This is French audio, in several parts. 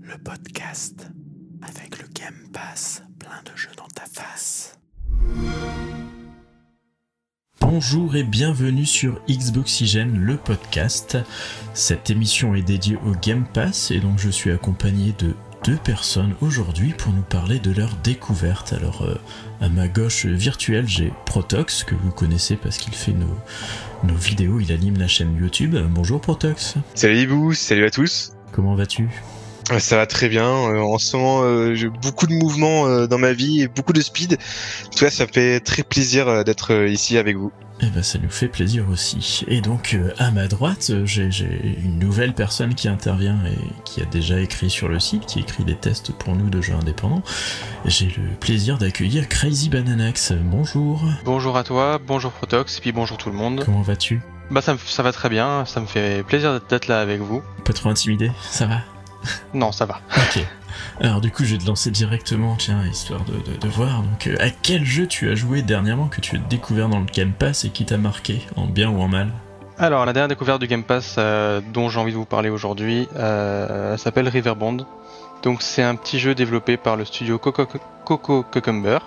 Le podcast avec le Game Pass, plein de jeux dans ta face. Bonjour et bienvenue sur Xboxygène, le podcast. Cette émission est dédiée au Game Pass et donc je suis accompagné de deux personnes aujourd'hui pour nous parler de leur découverte. Alors, euh, à ma gauche virtuelle, j'ai Protox, que vous connaissez parce qu'il fait nos, nos vidéos, il anime la chaîne YouTube. Bonjour Protox. Salut Ibou, salut à tous. Comment vas-tu? Ça va très bien. Euh, en ce moment, euh, j'ai beaucoup de mouvements dans ma vie et beaucoup de speed. En tout cas, ça fait très plaisir d'être ici avec vous. Eh ben, ça nous fait plaisir aussi. Et donc, euh, à ma droite, euh, j'ai une nouvelle personne qui intervient et qui a déjà écrit sur le site, qui écrit des tests pour nous de jeux indépendants. J'ai le plaisir d'accueillir Crazy Bananax. Bonjour. Bonjour à toi, bonjour Protox, et puis bonjour tout le monde. Comment vas-tu? Bah, ça, ça va très bien, ça me fait plaisir d'être là avec vous. Pas trop intimidé, ça va? Non, ça va. Ok. Alors du coup, je vais te lancer directement, tiens, histoire de, voir. Donc, euh, à quel jeu tu as joué dernièrement que tu as découvert dans le Game Pass et qui t'a marqué, en bien ou en mal? Alors, la dernière découverte du Game Pass euh, dont j'ai envie de vous parler aujourd'hui euh, s'appelle Riverbond. Donc, c'est un petit jeu développé par le studio Coco, Coco Cucumber.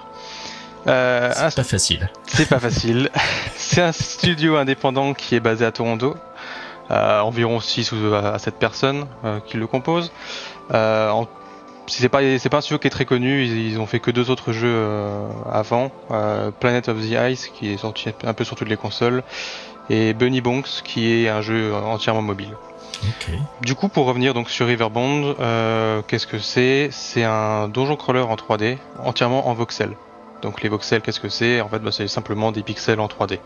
c'est pas facile. C'est pas facile. c'est un studio indépendant qui est basé à Toronto. Environ 6 ou à 7 personnes qui le composent. en c'est pas c'est pas un studio qui est très connu. Ils, ont fait que deux autres jeux euh, avant, euh, Planet of the Ice qui est sorti un peu sur toutes les consoles et Bunny Bonks qui est un jeu entièrement mobile. Du coup, pour revenir donc sur Riverbond, euh, qu'est-ce que c'est? C'est un donjon crawler en 3D, entièrement en voxel. Donc les voxels, qu'est-ce que c'est? En fait, bah, c'est simplement des pixels en 3D.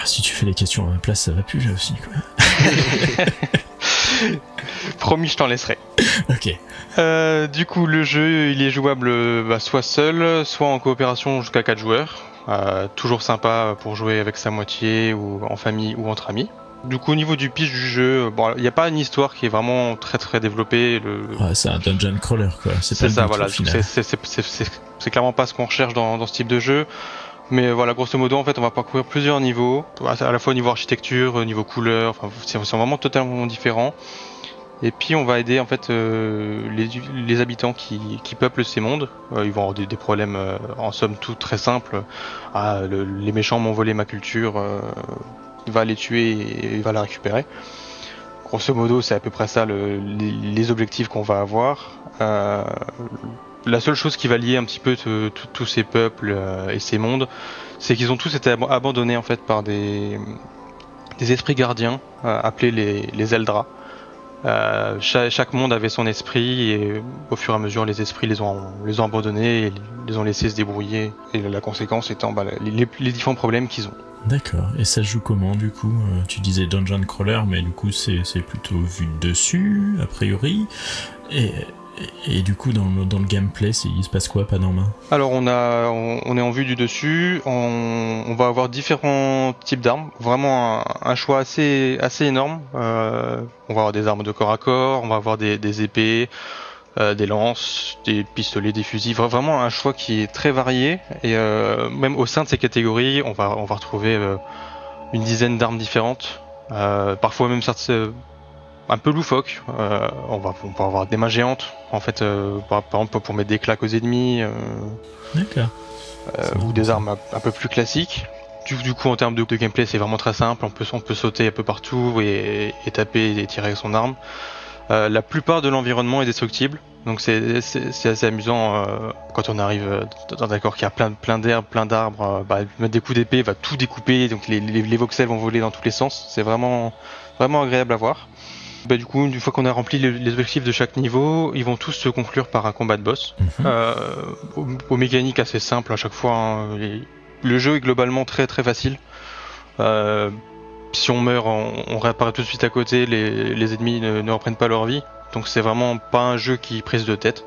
Ah, si tu fais les questions à ma place, ça va plus là aussi. Promis, je t'en laisserai. ok. Euh, du coup, le jeu, il est jouable bah, soit seul, soit en coopération jusqu'à 4 joueurs. Euh, toujours sympa pour jouer avec sa moitié ou en famille ou entre amis. Du coup, au niveau du pitch du jeu, bon, il n'y a pas une histoire qui est vraiment très très développée. Le... Ouais, c'est un dungeon crawler quoi. C'est ça, voilà. C'est clairement pas ce qu'on recherche dans, dans, ce type de jeu. Mais voilà, grosso modo, en fait, on va parcourir plusieurs niveaux, à la fois au niveau architecture, au niveau couleur, enfin, c'est vraiment totalement différent. Et puis on va aider en fait euh, les, habitants qui, peuplent ces mondes. Euh, ils vont avoir des, problèmes euh, en somme tout très simples. Ah, les méchants m'ont volé ma culture, il va les tuer et il va la récupérer. Grosso modo, c'est à peu près ça les, objectifs qu'on va avoir. La seule chose qui va lier un petit peu tous ces peuples et ces mondes, c'est qu'ils ont tous été abandonnés en fait par des, esprits gardiens appelés les, les Eldra. Euh, chaque, monde avait son esprit et au fur et à mesure les esprits les ont, abandonnés et les ont laissés se débrouiller et la conséquence étant bah, les, différents problèmes qu'ils ont. D'accord, et ça joue comment du coup euh, Tu disais Dungeon Crawler mais du coup c'est plutôt vu dessus a priori et et, du coup, dans le, gameplay, il se passe quoi, main Alors, on, a, on, est en vue du dessus. On, va avoir différents types d'armes. Vraiment un, choix assez, assez énorme. Euh, on va avoir des armes de corps à corps, on va avoir des, épées, euh, des lances, des pistolets, des fusils. Vraiment un choix qui est très varié. Et euh, même au sein de ces catégories, on va, on va retrouver une dizaine d'armes différentes. parfois même certaines un peu loufoque. Euh, on, va, on avoir des mains géantes, en fait, euh, par, exemple pour mettre des claques aux ennemis. Euh, D'accord. ou des armes un, peu plus classiques. Du, coup, en termes de, gameplay, c'est vraiment très simple. On peut, on peut sauter un peu partout et, taper et tirer avec son arme. la plupart de l'environnement est destructible. Donc c'est assez amusant quand on arrive dans d'accord qu'il y a plein, plein d'herbes, plein d'arbres, bah, mettre des coups d'épée va tout découper, donc les, les, voxels vont voler dans tous les sens. C'est vraiment, vraiment agréable à voir. Bah, du coup, une fois qu'on a rempli les, objectifs de chaque niveau, ils vont tous se conclure par un combat de boss. Mhm. Euh, aux, mécaniques assez simples à chaque fois. Hein. le jeu est globalement très très facile. Euh, si on meurt, on, réapparaît tout de suite à côté, les, ennemis ne, reprennent pas leur vie. Donc c'est vraiment pas un jeu qui prise de tête.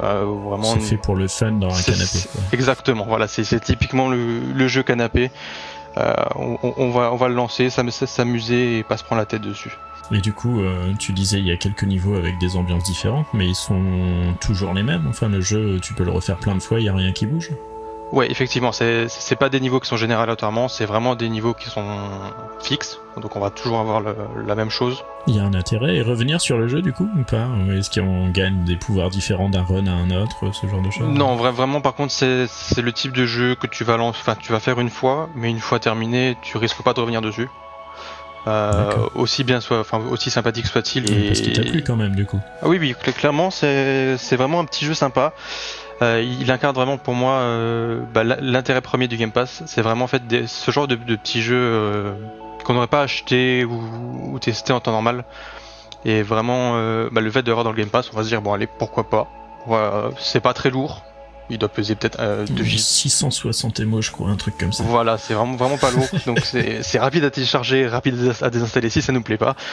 Euh, vraiment, c'est fait pour le fun dans un canapé. Exactement, voilà, c'est typiquement le, jeu canapé. Euh, on, va, on va le lancer, s'amuser et pas se prendre la tête dessus. Et du coup, euh, tu disais il y a quelques niveaux avec des ambiances différentes, mais ils sont toujours les mêmes. Enfin, le jeu, tu peux le refaire plein de fois, il n'y a rien qui bouge. Ouais, effectivement, c'est pas des niveaux qui sont générés aléatoirement, c'est vraiment des niveaux qui sont fixes. Donc on va toujours avoir le- la même chose. Il y a un intérêt à revenir sur le jeu du coup ou pas? Est-ce qu'on gagne des pouvoirs différents d'un run à un autre, ce genre de choses? Non, vra- vraiment, par contre, c'est le type de jeu que tu vas tu vas faire une fois, mais une fois terminé, tu risques pas de revenir dessus. Euh, aussi bien soit, enfin, aussi sympathique soit-il. Oui, et- Parce qu'il t'a plu quand même du coup. Ah oui, oui, cl- clairement, c'est vraiment un petit jeu sympa. Euh, il incarne vraiment pour moi euh, bah, l'intérêt premier du Game Pass. C'est vraiment en fait des- ce genre de, de petits jeux qu'on n'aurait pas acheté ou, ou testé en temps normal. Et vraiment, bah, le fait d'avoir dans le Game Pass, on va se dire bon allez, pourquoi pas. Voilà, c'est pas très lourd. Il doit peser peut-être euh, 2 gigas. 660 émo, je crois, un truc comme ça. Voilà, c'est vraiment vraiment pas lourd. Donc c'est rapide à télécharger, rapide à désinstaller si ça nous plaît pas.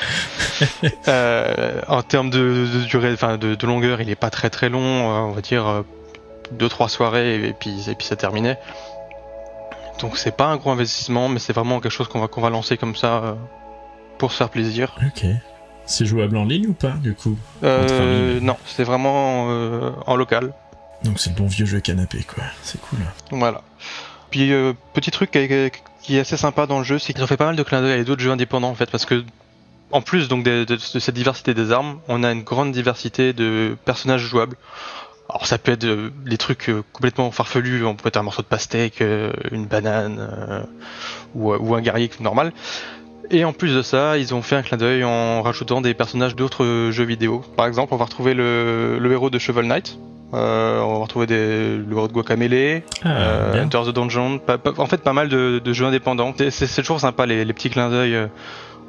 Euh, en termes de, de durée, enfin de, de longueur, il est pas très très long. euh, on va dire 2-3 soirées et puis et puis c'est terminé. Donc c'est pas un gros investissement, mais c'est vraiment quelque chose qu'on va qu'on va lancer comme ça euh, pour se faire plaisir. Ok. C'est jouable en ligne ou pas du coup? Euh, non, c'est vraiment euh, en local. Donc c'est le bon vieux jeu canapé quoi. C'est cool. Voilà. Puis euh, petit truc qui est, assez sympa dans le jeu, c'est qu'ils ont fait pas mal de clins d'œil à d'autres jeux indépendants en fait, parce que en plus donc de, cette diversité des armes, on a une grande diversité de personnages jouables. Alors ça peut être euh, des trucs euh, complètement farfelus, on peut être un morceau de pastèque, euh, une banane euh, ou, un guerrier normal. Et en plus de ça, ils ont fait un clin d'œil en rajoutant des personnages d'autres euh, jeux vidéo. Par exemple, on va retrouver le, le héros de Shovel Knight. Euh, on va retrouver des, le de Guacamele, Ah, euh. Enter the Dungeon, en fait pas mal de, de jeux indépendants. C'est- toujours sympa les, les petits clins d'œil euh,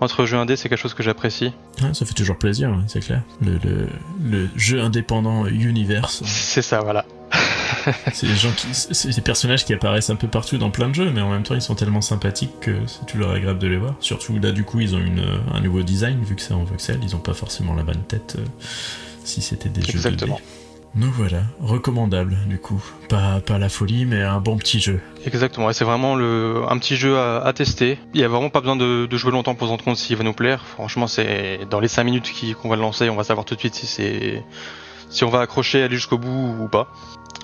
entre jeux indés, c'est quelque chose que j'apprécie. Ah, ça fait toujours plaisir, ouais, c'est clair. Le, le, le jeu indépendant Universe, C'est ça, voilà. c'est des personnages qui apparaissent un peu partout dans plein de jeux, mais en même temps ils sont tellement sympathiques que c'est toujours agréable de les voir. Surtout là, du coup, ils ont une, euh, un nouveau design vu que c'est en voxel, ils ont pas forcément la bonne tête. si c'était des jeux 2D. Exactement. Donc voilà, recommandable du coup. Pas, pas la folie, mais un bon petit jeu. Exactement, et c'est vraiment le, un petit jeu à, à tester. Il y a vraiment pas besoin de, de jouer longtemps pour se rendre compte s'il va nous plaire. Franchement, c'est dans les 5 minutes qu'on va le lancer, on va savoir tout de suite si c'est si on va accrocher, aller jusqu'au bout ou pas.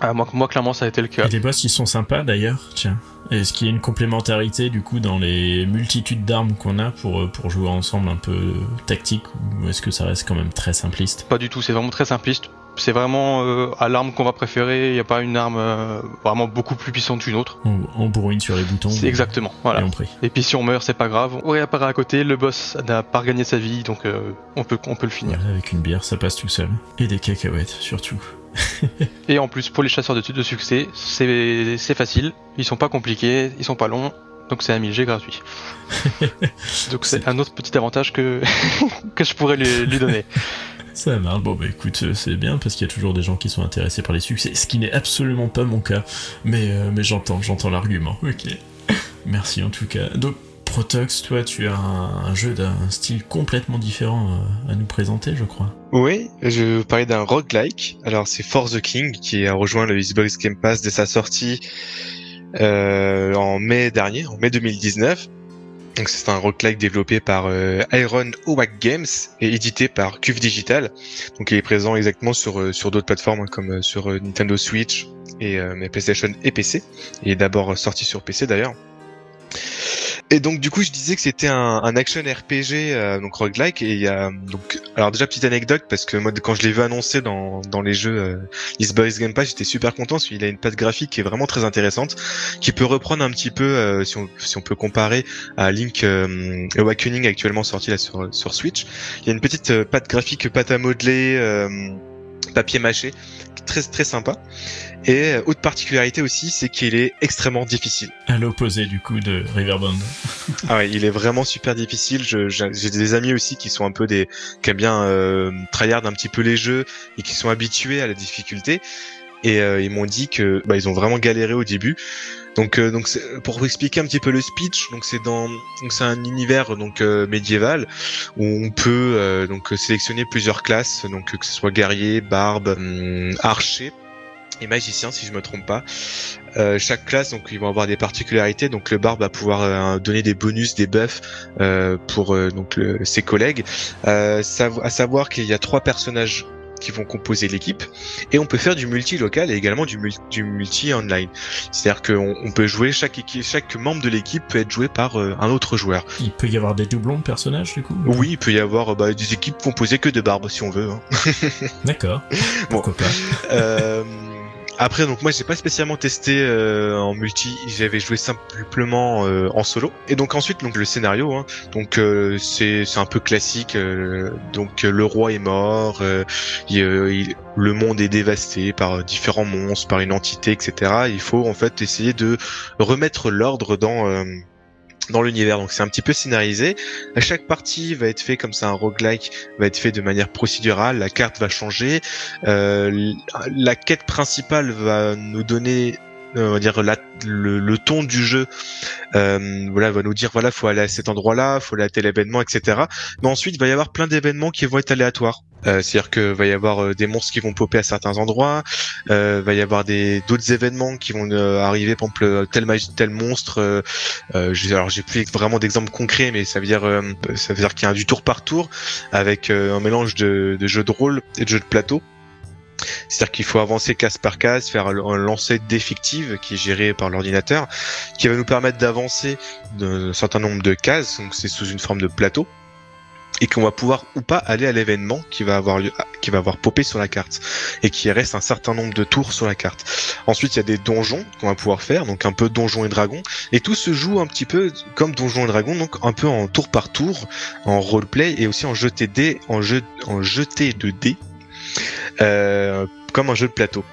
Ah, moi, moi, clairement, ça a été le cas. Et les boss, ils sont sympas d'ailleurs, tiens. Est-ce qu'il y a une complémentarité du coup dans les multitudes d'armes qu'on a pour, euh, pour jouer ensemble un peu tactique ou est-ce que ça reste quand même très simpliste? Pas du tout, c'est vraiment très simpliste. C'est vraiment euh, à l'arme qu'on va préférer. Il n'y a pas une arme euh, vraiment beaucoup plus puissante qu'une autre. on, on bourrine sur les boutons C'est exactement, et voilà. Et puis si on meurt, c'est pas grave. On réapparaît à côté, le boss n'a pas regagné sa vie, donc euh, on peut on peut le finir. Voilà, avec une bière, ça passe tout seul. Et des cacahuètes surtout. Et en plus, pour les chasseurs de, de succès, c'est c'est facile. Ils sont pas compliqués, ils sont pas longs, donc c'est un 1000G gratuit. donc c'est un autre petit avantage que que je pourrais lui, lui donner. Ça marche. Bon bah écoute, euh, c'est bien parce qu'il y a toujours des gens qui sont intéressés par les succès, ce qui n'est absolument pas mon cas. Mais, euh, j'entends, l'argument. Ok. Merci en tout cas. Donc Protox, toi tu as un, jeu d'un style complètement différent euh, à nous présenter, je crois. Oui, je vais vous parler d'un roguelike. Alors c'est Force the King qui a rejoint le Xbox Game Pass dès sa sortie en mai dernier, en mai 2019. Donc c'est un roguelike développé par euh, Iron Owak Games et édité par Cuf Digital. Donc il est présent exactement sur euh, d'autres plateformes hein, comme euh, sur Nintendo Switch et PlayStation et PC. Il est d'abord sorti sur PC d'ailleurs. Et donc du coup je disais que c'était un, un action RPG euh, donc roguelike et il y a donc alors déjà petite anecdote parce que moi quand je l'ai vu annoncé dans, dans les jeux euh, Xbox Game Pass j'étais super content parce qu'il a une patte graphique qui est vraiment très intéressante qui peut reprendre un petit peu euh, si, on, si on peut comparer à Link euh, Awakening actuellement sorti là sur, sur Switch. Il y a une petite euh, patte graphique pâte à modeler euh, papier mâché très très sympa et euh, autre particularité aussi c'est qu'il est extrêmement difficile À l'opposé du coup de Riverbond. Ah ouais, il est vraiment super difficile. J'ai des amis aussi qui sont un peu des, qui aiment bien euh, tryhard un petit peu les jeux et qui sont habitués à la difficulté. Et euh, ils m'ont dit que bah, ils ont vraiment galéré au début. Donc, euh, donc pour vous expliquer un petit peu le speech, donc c'est dans, c'est un univers donc euh, médiéval où on peut euh, donc sélectionner plusieurs classes, donc que ce soit guerrier, barbe, hum, archer et magicien si je me trompe pas. Euh, chaque classe, donc ils vont avoir des particularités. Donc le barbe va pouvoir donner des bonus, des buffs pour donc ses collègues. À savoir qu'il y a trois personnages qui vont composer l'équipe. Et on peut faire du multi local et également du, du multi online. C'est-à-dire qu'on on peut jouer chaque équipe, chaque membre de l'équipe peut être joué par euh, un autre joueur. Il peut y avoir des doublons de personnages du coup Oui, il peut y avoir bah, des équipes composées que de barbes si on veut. Hein. D'accord. Pourquoi pas euh, après, donc moi, j'ai pas spécialement testé euh, en multi. J'avais joué simplement euh, en solo. Et donc ensuite, donc le scénario, hein, donc euh, c'est un peu classique. donc le roi est mort, il, le monde est dévasté par différents monstres, par une entité, etc. Il faut en fait essayer de remettre l'ordre dans dans l'univers. Donc c'est un petit peu scénarisé. Chaque partie va être fait comme ça, un roguelike va être fait de manière procédurale. La carte va changer. Euh, la quête principale va nous donner euh, on va dire le, le, ton du jeu euh, voilà va nous dire voilà faut aller à cet endroit là faut aller à tel événement etc mais ensuite il va y avoir plein d'événements qui vont être aléatoires euh, c'est-à-dire que va y avoir euh, des monstres qui vont popper à certains endroits, va y avoir des d'autres événements qui vont arriver, par exemple tel tel monstre. alors j'ai plus vraiment d'exemples concrets, mais ça veut dire ça veut dire qu'il y a du tour par tour avec un mélange de jeux de rôle et de jeux de plateau. C'est-à-dire qu'il faut avancer case par case, faire un lancer d'effectifs qui est géré par l'ordinateur, qui va nous permettre d'avancer d'un certain nombre de cases, donc c'est sous une forme de plateau et qu'on va pouvoir ou pas aller à l'événement qui va avoir lieu, qui va avoir popé sur la carte et qui reste un certain nombre de tours sur la carte. Ensuite, il y a des donjons qu'on va pouvoir faire, donc un peu donjons et dragons, et tout se joue un petit peu comme donjons et dragons, donc un peu en tour par tour, en roleplay et aussi en jeté dés, en jeté de dés, comme un jeu de plateau.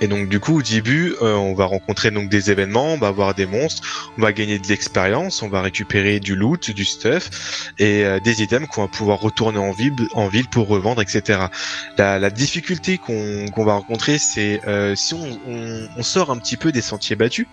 Et donc du coup au début euh, on va rencontrer donc des événements, on va avoir des monstres, on va gagner de l'expérience, on va récupérer du loot, du stuff et euh, des items qu'on va pouvoir retourner en ville, en ville pour revendre, etc. La, la difficulté qu'on va rencontrer c'est euh, si on, on, on, sort un petit peu des sentiers battus.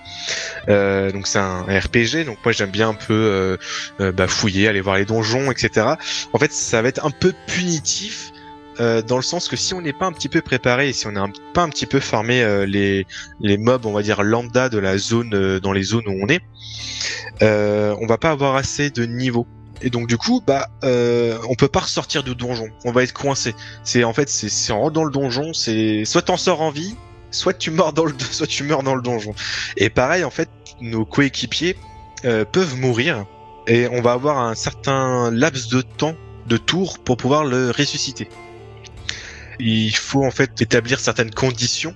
donc c'est un, RPG, donc moi j'aime bien un peu bah, fouiller, aller voir les donjons, etc. En fait ça va être un peu punitif euh, dans le sens que si on n'est pas un petit peu préparé si on n'est pas un petit peu farmé euh, les, les mobs, on va dire lambda de la zone, euh, dans les zones où on est, on va pas avoir assez de niveau. Et donc du coup, bah, on peut pas ressortir du donjon. On va être coincé. C'est en fait, c'est on rentre dans le donjon, c'est soit t'en sors en vie, soit tu meurs dans le, soit tu meurs dans le donjon. Et pareil, en fait, nos coéquipiers peuvent mourir et on va avoir un certain laps de temps de tour pour pouvoir le ressusciter il faut en fait établir certaines conditions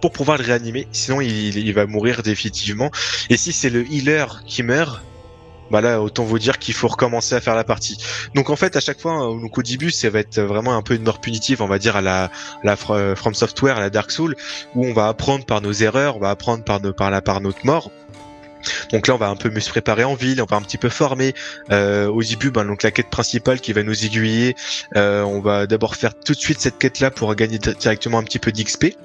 pour pouvoir le réanimer, sinon il, va mourir définitivement. Et si c'est le healer qui meurt, bah là autant vous dire qu'il faut recommencer à faire la partie. Donc en fait à chaque fois, au début ça va être vraiment un peu une mort punitive, on va dire à la, la From Software, à la Dark Soul, où on va apprendre par nos erreurs, on va apprendre par, nos, par, la, par notre mort. Donc là, on va un peu mieux se préparer en ville, on va un petit peu former. Euh, au début, ben, donc la quête principale qui va nous aiguiller, euh, on va d'abord faire tout de suite cette quête-là pour gagner directement un petit peu d'XP.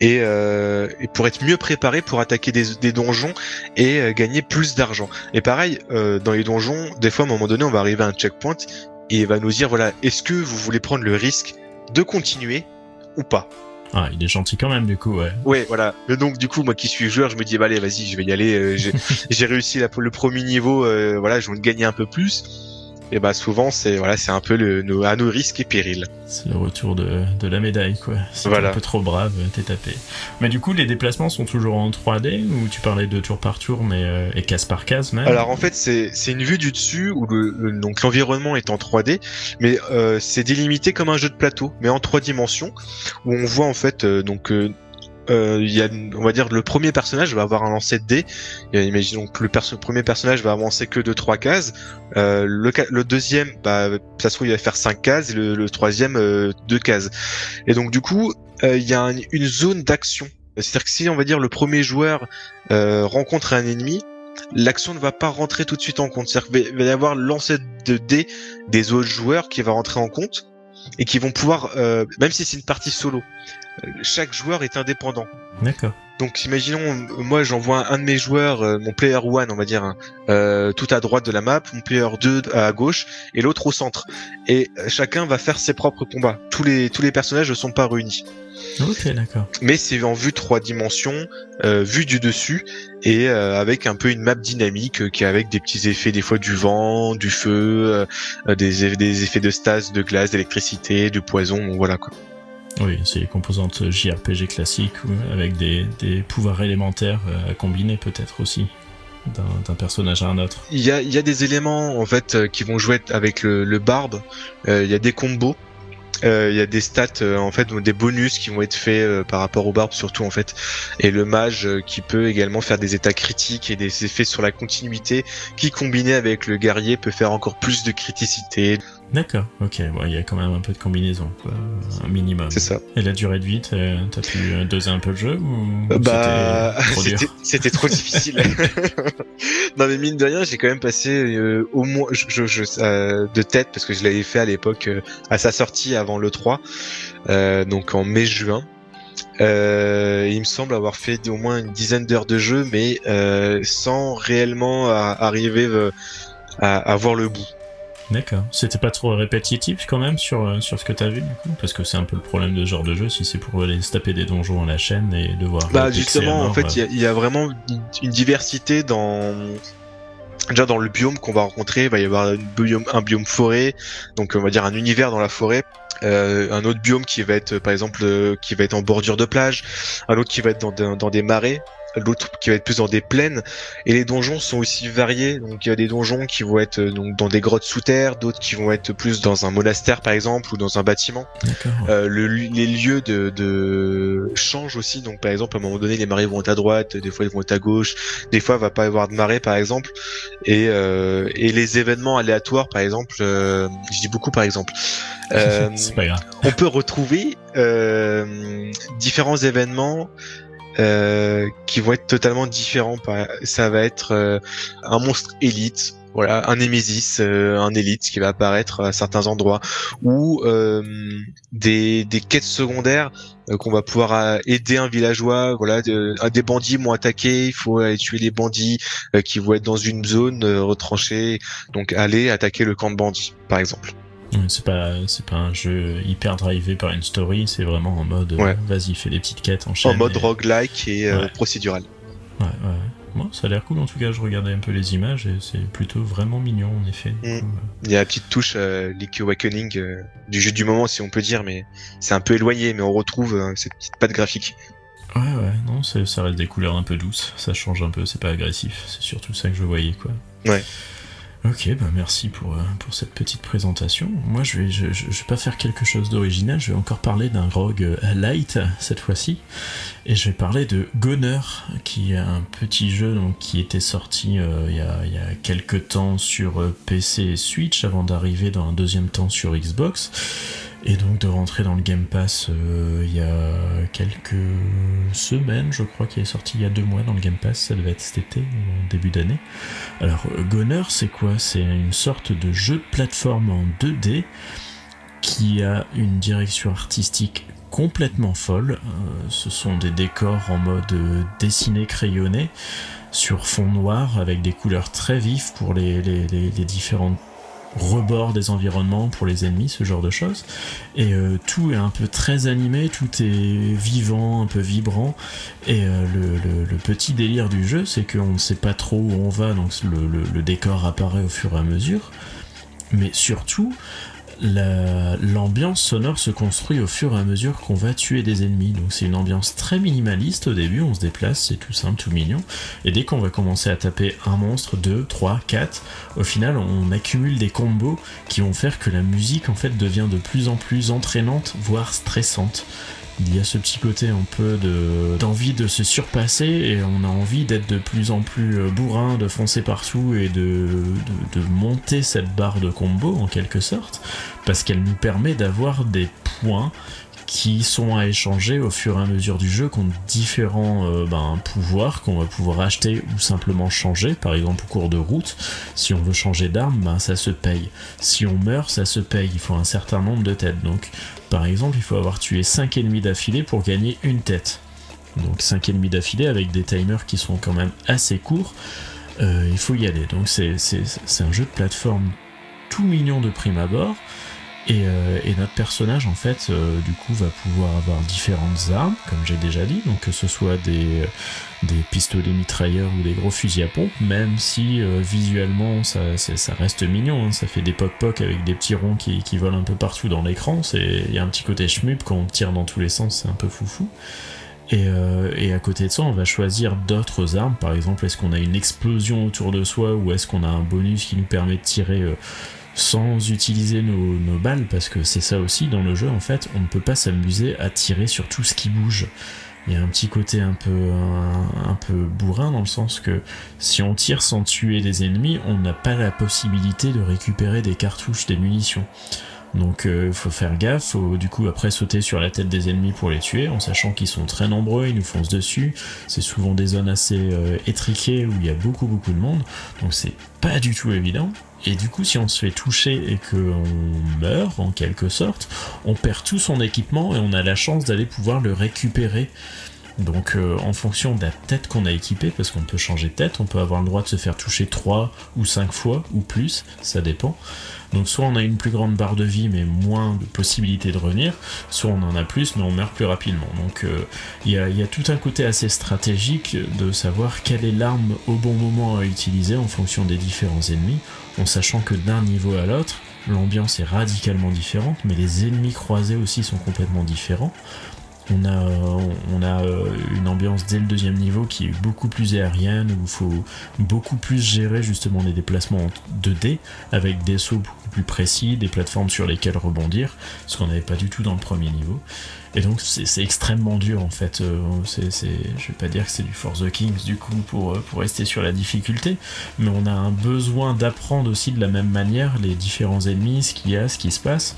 Et, euh, et, pour être mieux préparé pour attaquer des, des donjons et euh, gagner plus d'argent. Et pareil, euh, dans les donjons, des fois à un moment donné, on va arriver à un checkpoint et il va nous dire voilà, est-ce que vous voulez prendre le risque de continuer ou pas? Ah, il est gentil quand même, du coup, ouais. Ouais, voilà. Mais donc, du coup, moi qui suis joueur, je me dis, bah, allez, vas-y, je vais y aller. Euh, j'ai réussi la, le premier niveau, euh, voilà, je vais gagner un peu plus et bah souvent c'est voilà c'est un peu le, nos, à nos risques et périls. C'est le retour de, de, la médaille quoi. C'est voilà. un peu trop brave, t'es tapé. Mais du coup les déplacements sont toujours en 3D ou tu parlais de tour par tour mais euh, et case par case même Alors en fait c'est c'est une vue du dessus où le, donc l'environnement est en 3D mais euh, c'est délimité comme un jeu de plateau mais en trois dimensions où on voit en fait euh, donc euh, euh, y a, on va dire, le premier personnage va avoir un lancer de dés. imaginons que le, premier personnage va avancer que de trois cases. Euh, le, le, deuxième, bah, ça se trouve, il va faire cinq cases, et le, troisième, euh, deux cases. Et donc, du coup, euh, il y a une zone d'action. C'est-à-dire que si, on va dire, le premier joueur rencontre un ennemi, l'action ne va pas rentrer tout de suite en compte. C'est-à-dire qu'il va y avoir le lancer de dés des autres joueurs qui va rentrer en compte et qui vont pouvoir, même si c'est une partie solo, chaque joueur est indépendant. D'accord. Donc imaginons, moi j'envoie un de mes joueurs, euh, mon player one, on va dire, hein, euh, tout à droite de la map, mon player 2 à gauche et l'autre au centre. Et euh, chacun va faire ses propres combats. Tous les tous les personnages ne sont pas réunis. Ok, d'accord. Mais c'est en vue trois dimensions, euh, vue du dessus et euh, avec un peu une map dynamique euh, qui est avec des petits effets des fois du vent, du feu, des, eff- des effets de stase, de glace, d'électricité, de poison, bon, voilà quoi. Oui, c'est les composantes JRPG classiques avec des, des pouvoirs élémentaires à combiner peut-être aussi d'un personnage à un autre. Il y a, il y a des éléments en fait qui vont jouer avec le, le barbe. Il y a des combos. Euh, Il y a des stats euh, en fait, des bonus qui vont être faits euh, par rapport au barbe surtout en fait, et le mage qui peut également faire des états critiques et des effets sur la continuité, qui combiné avec le guerrier peut faire encore plus de criticité. D'accord, ok, bon, il y a quand même un peu de combinaison, quoi, un minimum. C'est ça. Et la durée de vie, t'as pu euh, doser un peu le jeu ou Euh, Bah, c'était trop difficile. non mais mine de rien, j'ai quand même passé euh, au moins je, je, je- euh, de tête parce que je l'avais fait à l'époque euh, à sa sortie avant le 3, euh, donc en mai-juin. Euh, il me semble avoir fait au moins une dizaine d'heures de jeu, mais euh, sans réellement arriver à, à voir le bout. D'accord. C'était pas trop répétitif quand même sur, euh, sur ce que t'as vu du coup? Parce que c'est un peu le problème de ce genre de jeu, si c'est pour aller se taper des donjons à la chaîne et devoir. Bah justement, en fait, euh, il y a- il y, a vraiment une, une diversité dans déjà dans le biome qu'on va rencontrer. Il va y avoir une biome, un biome forêt, donc on va dire un univers dans la forêt. Euh, un autre biome qui va être par exemple euh, qui va être en bordure de plage, un autre qui va être dans, dans, dans des marais, l'autre qui va être plus dans des plaines. Et les donjons sont aussi variés. Donc il y a des donjons qui vont être euh, donc dans des grottes sous terre, d'autres qui vont être plus dans un monastère par exemple ou dans un bâtiment. Euh, le, les lieux de, de changent aussi. Donc par exemple, à un moment donné, les marées vont être à droite, des fois ils vont être à gauche, des fois il va pas y avoir de marée par exemple. Et, euh, et les événements aléatoires, par exemple, euh, je dis beaucoup par exemple. Euh, on peut retrouver euh, différents événements qui vont être totalement différents. Ça va être euh, un monstre élite, voilà, un Némésis, euh, un élite qui va apparaître à certains endroits, ou euh, des, quêtes secondaires euh, qu'on va pouvoir euh, aider un villageois. Voilà, des bandits m'ont attaqué, il faut aller tuer les bandits euh, qui vont être dans une zone euh, retranchée, donc aller attaquer le camp de bandits, par exemple. C'est pas, c'est pas un jeu hyper drivé par une story, c'est vraiment en mode euh, Ouais. vas-y, fais des petites quêtes en mode et- roguelike et euh, Ouais. procédural. Ouais, ouais. Bon, ça a l'air cool en tout cas, je regardais un peu les images et c'est plutôt vraiment mignon en effet. Mm. euh. Il y a la petite touche euh, League Awakening euh, du jeu du moment, si on peut dire, mais c'est un peu éloigné, mais on retrouve euh, cette petite patte graphique. Ouais, ouais, non, ça reste des couleurs un peu douces, ça change un peu, c'est pas agressif, c'est surtout ça que je voyais quoi. Ouais. Ok, bah merci pour, euh, pour cette petite présentation. Moi, je vais, je, je- vais pas faire quelque chose d'original, je vais encore parler d'un rogue euh, light cette fois-ci. Et je vais parler de Goner, qui est un petit jeu donc, qui était sorti euh, il y, a, y a quelques temps sur PC et Switch avant d'arriver dans un deuxième temps sur Xbox. Et donc de rentrer dans le Game Pass euh, il y a quelques semaines, je crois qu'il est sorti il y a deux mois dans le Game Pass, ça devait être cet été, ou début d'année. Alors, euh, Goner, c'est quoi? C'est une sorte de jeu de plateforme en 2D qui a une direction artistique complètement folle. Euh, ce sont des décors en mode dessiné crayonné sur fond noir avec des couleurs très vives pour les, les, les, les différents rebords des environnements pour les ennemis, ce genre de choses. Et euh, tout est un peu très animé, tout est vivant, un peu vibrant. Et euh, le, petit délire du jeu, c'est qu'on ne sait pas trop où on va, donc le, décor apparaît au fur et à mesure. Mais surtout, l'ambiance sonore se construit au fur et à mesure qu'on va tuer des ennemis. Donc c'est une ambiance très minimaliste au début, on se déplace, c'est tout simple, tout mignon. Et dès qu'on va commencer à taper un monstre, deux, trois, quatre, au final on accumule des combos qui vont faire que la musique en fait devient de plus en plus entraînante, voire stressante. Il y a ce petit côté un peu de d'envie de se surpasser et on a envie d'être de plus en plus euh, bourrin, de foncer partout et de monter cette barre de combo en quelque sorte parce qu'elle nous permet d'avoir des points qui sont à échanger au fur et à mesure du jeu contre différents euh, ben, pouvoirs qu'on va pouvoir acheter ou simplement changer. Par exemple, au cours de route, si on veut changer d'arme, ben, ça se paye. Si on meurt, ça se paye. Il faut un certain nombre de têtes. Donc, par exemple, il faut avoir tué 5 ennemis d'affilée pour gagner une tête. donc 5 ennemis d'affilée avec des timers qui sont quand même assez courts, il faut y aller. Donc c'est un jeu de plateforme tout mignon de prime abord. Euh, et, notre personnage, en fait, euh, du coup, va pouvoir avoir différentes armes, comme j'ai déjà dit, donc que ce soit des, des pistolets mitrailleurs ou des gros fusils à pompe, même si euh, visuellement ça, reste mignon, hein. ça fait des poc-poc avec des petits ronds qui, volent un peu partout dans l'écran, il y a un petit côté schmup quand on tire dans tous les sens, c'est un peu foufou. Et, et, à côté de ça, on va choisir d'autres armes. Par exemple, est-ce qu'on a une explosion autour de soi ou est-ce qu'on a un bonus qui nous permet de tirer sans utiliser nos, balles, parce que c'est ça aussi dans le jeu, en fait, on ne peut pas s'amuser à tirer sur tout ce qui bouge. Il y a un petit côté un peu, un, peu bourrin dans le sens que si on tire sans tuer les ennemis, on n'a pas la possibilité de récupérer des cartouches, des munitions. Donc il euh, faut faire gaffe, faut du coup après sauter sur la tête des ennemis pour les tuer, en sachant qu'ils sont très nombreux, ils nous foncent dessus. C'est souvent des zones assez euh, étriquées où il y a beaucoup beaucoup de monde, donc c'est pas du tout évident. Et du coup, si on se fait toucher et qu'on meurt en quelque sorte, on perd tout son équipement et on a la chance d'aller pouvoir le récupérer. Donc euh, en fonction de la tête qu'on a équipée, parce qu'on peut changer de tête, on peut avoir le droit de se faire toucher 3 ou 5 fois ou plus, ça dépend. Donc soit on a une plus grande barre de vie mais moins de possibilités de revenir, soit on en a plus mais on meurt plus rapidement. Donc euh, il y, a, tout un côté assez stratégique de savoir quelle est l'arme au bon moment à utiliser en fonction des différents ennemis, en sachant que d'un niveau à l'autre, l'ambiance est radicalement différente, mais les ennemis croisés aussi sont complètement différents. On a, euh, une ambiance dès le deuxième niveau qui est beaucoup plus aérienne, où il faut beaucoup plus gérer justement les déplacements en 2D, avec des sauts beaucoup plus précis, des plateformes sur lesquelles rebondir, ce qu'on n'avait pas du tout dans le premier niveau. Et donc c'est extrêmement dur en fait. Euh, je vais pas dire que c'est du Force the Kings du coup euh, pour rester sur la difficulté, mais on a un besoin d'apprendre aussi de la même manière les différents ennemis, ce qu'il y a, ce qui se passe.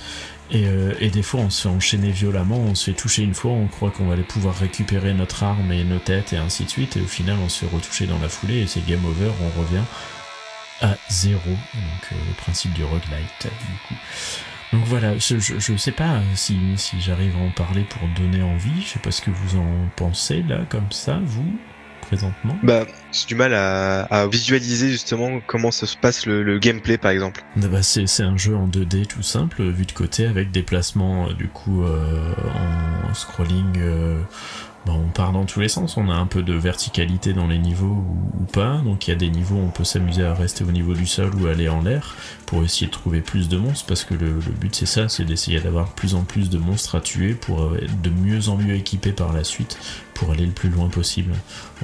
Euh, et, des fois, on se fait enchaîner violemment, on se fait toucher une fois, on croit qu'on va aller pouvoir récupérer notre arme et nos têtes et ainsi de suite, et au final, on se fait retoucher dans la foulée et c'est game over, on revient à zéro. Donc, euh, le principe du roguelite, du coup. Donc voilà, je, je, sais pas si, si j'arrive à en parler pour donner envie, je sais pas ce que vous en pensez là, comme ça, vous présentement Bah, j'ai du mal à, visualiser justement comment ça se passe le, gameplay par exemple. Bah, c'est un jeu en 2D tout simple, vu de côté, avec des placements euh, du coup euh, en scrolling. Euh, bah, on part dans tous les sens, on a un peu de verticalité dans les niveaux ou, pas, donc il y a des niveaux où on peut s'amuser à rester au niveau du sol ou aller en l'air pour essayer de trouver plus de monstres, parce que le, but c'est ça, c'est d'essayer d'avoir plus en plus de monstres à tuer pour être de mieux en mieux équipé par la suite pour aller le plus loin possible,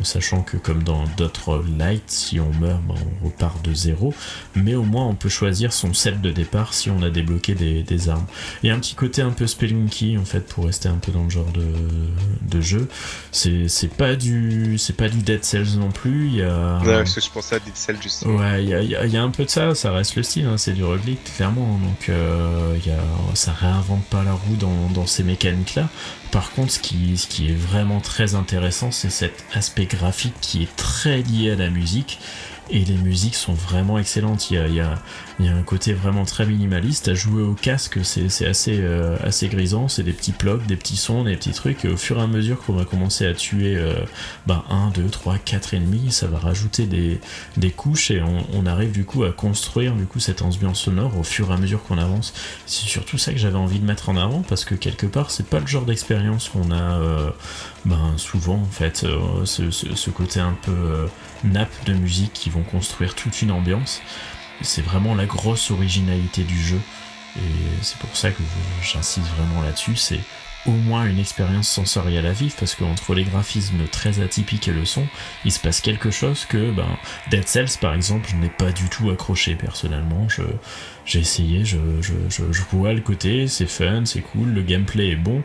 en sachant que comme dans d'autres lights, si on meurt, ben, on repart de zéro, mais au moins on peut choisir son set de départ si on a débloqué des, armes. Il y a un petit côté un peu spelunky en fait pour rester un peu dans le genre de, jeu. C'est pas du c'est pas du Dead Cells non plus. Il y a ouais, je pensais à Dead Cells justement. Ouais, il y a, un peu de ça. Ça reste le style, hein, c'est du roguelike clairement. Donc euh, y a, ça réinvente pas la roue dans, dans ces mécaniques là. Par contre, ce qui, est vraiment très intéressant, c'est cet aspect graphique qui est très lié à la musique et les musiques sont vraiment excellentes. Il y a, un côté vraiment très minimaliste. À jouer au casque, c'est assez, euh, assez grisant. C'est des petits blocs, des petits sons, des petits trucs. Et au fur et à mesure qu'on va commencer à tuer euh, 1, 2, 3, 4 ennemis, ça va rajouter des, couches et on, arrive du coup à construire du coup cette ambiance sonore au fur et à mesure qu'on avance. C'est surtout ça que j'avais envie de mettre en avant parce que quelque part, c'est pas le genre d'expérience qu'on a euh, ben, souvent en fait. Euh, ce, côté un peu nappe de musique qui vont construire toute une ambiance. C'est vraiment la grosse originalité du jeu. Et c'est pour ça que j'insiste vraiment là-dessus. C'est au moins une expérience sensorielle à vivre parce qu'entre les graphismes très atypiques et le son, il se passe quelque chose que ben, Dead Cells par exemple, je n'ai pas du tout accroché personnellement. j'ai essayé, je, je, je vois le côté, c'est fun, c'est cool, le gameplay est bon,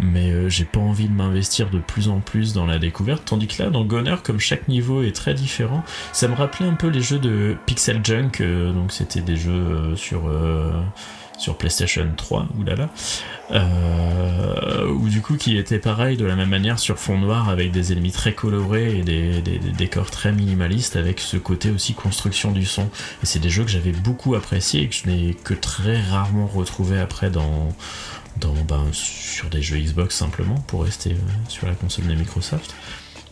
mais euh, j'ai pas envie de m'investir de plus en plus dans la découverte. Tandis que là, dans Goner, comme chaque niveau est très différent, ça me rappelait un peu les jeux de Pixel Junk, euh, donc c'était des jeux euh, sur sur PlayStation 3, oulala, euh, ou du coup qui étaient pareil de la même manière sur fond noir avec des ennemis très colorés et des, des décors très minimalistes avec ce côté aussi construction du son. Et c'est des jeux que j'avais beaucoup appréciés et que je n'ai que très rarement retrouvé après dans ben, sur des jeux Xbox simplement pour rester sur la console de Microsoft.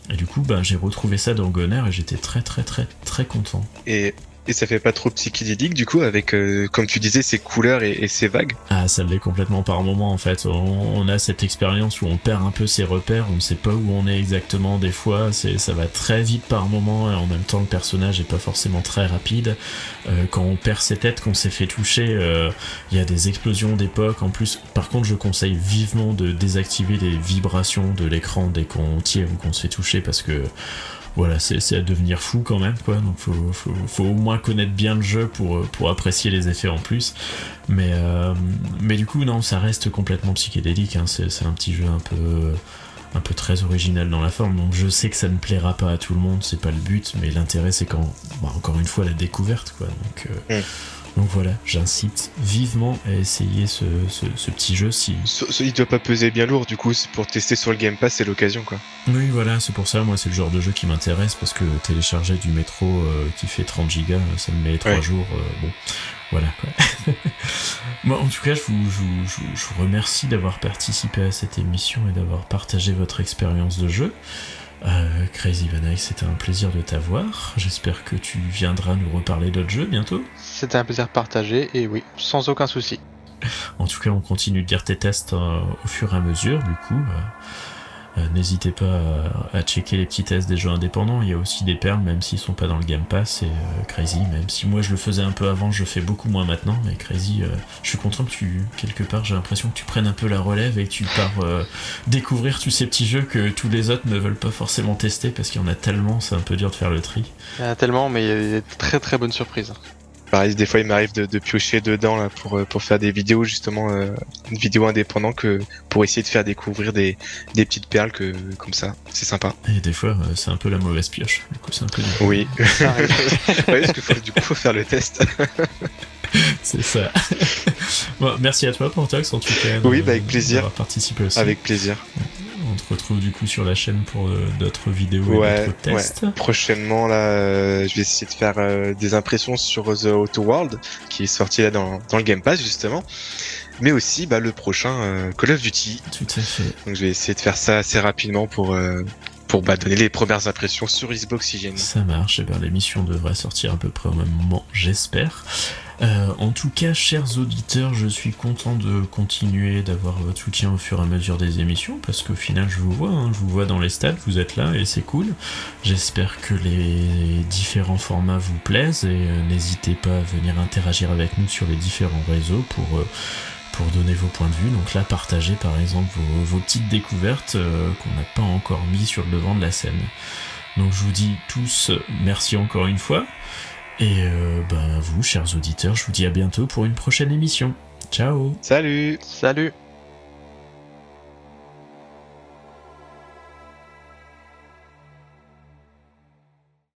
Et du coup, ben, j'ai retrouvé ça dans Goner et j'étais très très très très content. Et et ça fait pas trop psychédélique du coup avec, euh, comme tu disais, ces couleurs et, et ces vagues Ah, ça l'est complètement par moment en fait. On, a cette expérience où on perd un peu ses repères, on ne sait pas où on est exactement des fois, ça va très vite par moment et en même temps le personnage est pas forcément très rapide. Euh, quand on perd ses têtes, qu'on s'est fait toucher, euh, il y a des explosions d'époque. En plus, par contre, je conseille vivement de désactiver les vibrations de l'écran dès qu'on tire ou qu'on se fait toucher parce que voilà, c'est à devenir fou quand même, quoi. Donc faut, faut, au moins connaître bien le jeu pour, pour apprécier les effets en plus. Mais, euh, mais du coup, non, ça reste complètement psychédélique. Hein. C'est un petit jeu un peu un peu très original dans la forme. Donc je sais que ça ne plaira pas à tout le monde, c'est pas le but, mais l'intérêt c'est quand, bah, encore une fois, la découverte, quoi. Donc, euh, mm. Donc voilà, j'incite vivement à essayer ce, petit jeu si. il doit pas peser bien lourd, du coup, pour tester sur le Game Pass, c'est l'occasion quoi. Oui, voilà, c'est pour ça, moi, c'est le genre de jeu qui m'intéresse parce que télécharger du métro euh, qui fait 30 gigas, ça me met 3 jours. Euh, bon, voilà quoi. Moi, en tout cas, je vous, je vous remercie d'avoir participé à cette émission et d'avoir partagé votre expérience de jeu. Euh, Crazy Van c'était un plaisir de t'avoir. J'espère que tu viendras nous reparler d'autres jeux bientôt. C'était un plaisir partagé et oui, sans aucun souci. En tout cas, on continue de dire tes tests euh, au fur et à mesure, du coup. Euh, n'hésitez pas à, checker les petits tests des jeux indépendants. Il y a aussi des perles, même s'ils sont pas dans le Game Pass. Et euh, Crazy, même si moi je le faisais un peu avant, je fais beaucoup moins maintenant. Mais Crazy, euh, je suis content que tu, quelque part, j'ai l'impression que tu prennes un peu la relève et que tu pars découvrir tous ces petits jeux que tous les autres ne veulent pas forcément tester parce qu'il y en a tellement, c'est un peu dur de faire le tri. Il y en a tellement, mais il y a des très très bonnes surprises. Pareil, des fois il m'arrive de, de, piocher dedans là, pour, euh, pour faire des vidéos justement, euh, une vidéo indépendante que pour essayer de faire découvrir des, des petites perles que comme ça, c'est sympa. Et des fois euh, c'est un peu la mauvaise pioche, du coup c'est un peu. Oui. oui, parce que du coup faut faire le test. c'est ça. bon, merci à toi Portax en tout cas. Oui, bah, avec plaisir. Participer aussi. Avec plaisir on te retrouve du coup sur la chaîne pour euh, d'autres vidéos et d'autres tests. Prochainement, là, euh, je vais essayer de faire euh, des impressions sur The Auto World, qui est sorti là dans, le Game Pass justement. Mais aussi bah, le prochain Call of Duty. Tout à fait. Donc je vais essayer de faire ça assez rapidement pour pour bah, donner les premières impressions sur Xbox Hygiene. Ça marche, et bien l'émission devrait sortir à peu près au même moment, j'espère. Euh, en tout cas, chers auditeurs, je suis content de continuer d'avoir votre soutien au fur et à mesure des émissions, parce qu'au final, je vous vois, hein, je vous vois dans les stades, vous êtes là et c'est cool. J'espère que les différents formats vous plaisent et euh, n'hésitez pas à venir interagir avec nous sur les différents réseaux pour euh, pour donner vos points de vue. Donc là, partagez par exemple vos, petites découvertes qu'on n'a pas encore mis sur le devant de la scène. Donc je vous dis tous merci encore une fois. Et euh, ben, vous, chers auditeurs, je vous dis à bientôt pour une prochaine émission. Ciao Salut Salut